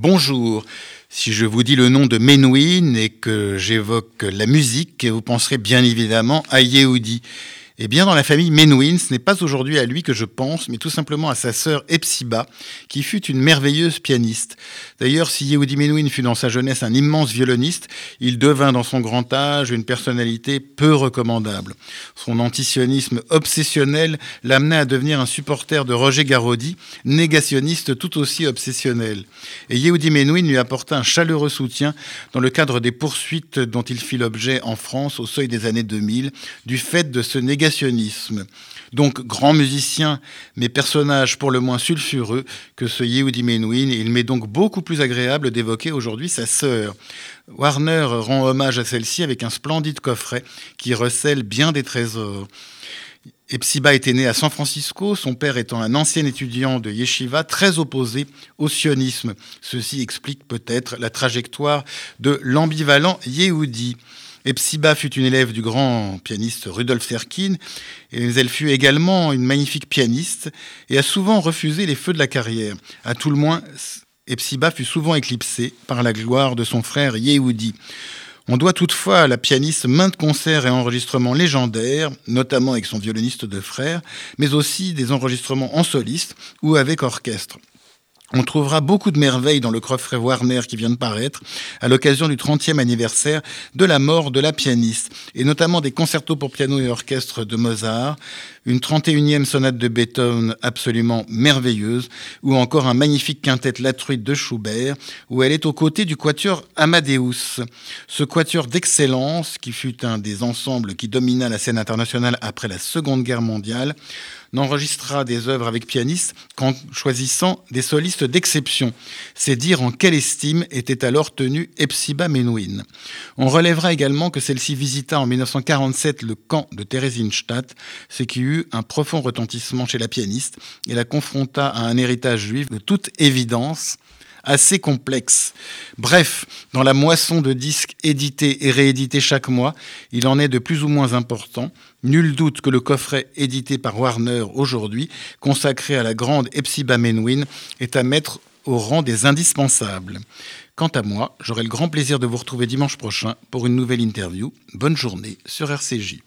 Bonjour. Si je vous dis le nom de Menuhin et que j'évoque la musique, vous penserez bien évidemment à Yehudi. Eh bien, dans la famille Menuhin, ce n'est pas aujourd'hui à lui que je pense, mais tout simplement à sa sœur Epsiba, qui fut une merveilleuse pianiste. D'ailleurs, si Yehudi Menuhin fut dans sa jeunesse un immense violoniste, il devint dans son grand âge une personnalité peu recommandable. Son antisionisme obsessionnel l'amenait à devenir un supporter de Roger Garaudy, négationniste tout aussi obsessionnel. Et Yehudi Menuhin lui apporta un chaleureux soutien dans le cadre des poursuites dont il fit l'objet en France au seuil des années 2000, du fait de ce négationnisme donc grand musicien, mais personnage pour le moins sulfureux que ce Yehudi Menuhin. Il m'est donc beaucoup plus agréable d'évoquer aujourd'hui sa sœur. Warner rend hommage à celle-ci avec un splendide coffret qui recèle bien des trésors. Epsiba était né à San Francisco, son père étant un ancien étudiant de yeshiva très opposé au sionisme. Ceci explique peut-être la trajectoire de l'ambivalent Yehudi. Epsiba fut une élève du grand pianiste Rudolf Serkin, et elle fut également une magnifique pianiste et a souvent refusé les feux de la carrière. À tout le moins, Epsiba fut souvent éclipsée par la gloire de son frère Yehudi. On doit toutefois à la pianiste maintes concerts et enregistrements légendaires, notamment avec son violoniste de frère, mais aussi des enregistrements en soliste ou avec orchestre. On trouvera beaucoup de merveilles dans le coffret Warner qui vient de paraître à l'occasion du 30e anniversaire de la mort de la pianiste, et notamment des concertos pour piano et orchestre de Mozart, une 31e sonate de Beethoven absolument merveilleuse, ou encore un magnifique quintet La Truite de Schubert, où elle est aux côtés du quatuor Amadeus. Ce quatuor d'excellence, qui fut un des ensembles qui domina la scène internationale après la Seconde Guerre mondiale, n'enregistra des œuvres avec pianiste qu'en choisissant des solistes d'exception. C'est dire en quelle estime était alors tenue Epsiba Menuhin. On relèvera également que celle-ci visita en 1947 le camp de Theresienstadt, ce qui eut un profond retentissement chez la pianiste et la confronta à un héritage juif de toute évidence assez complexe. Bref, dans la moisson de disques édités et réédités chaque mois, il en est de plus ou moins important. Nul doute que le coffret édité par Warner aujourd'hui, consacré à la grande Epsiba Menuhin, est à mettre au rang des indispensables. Quant à moi, j'aurai le grand plaisir de vous retrouver dimanche prochain pour une nouvelle interview. Bonne journée sur RCJ.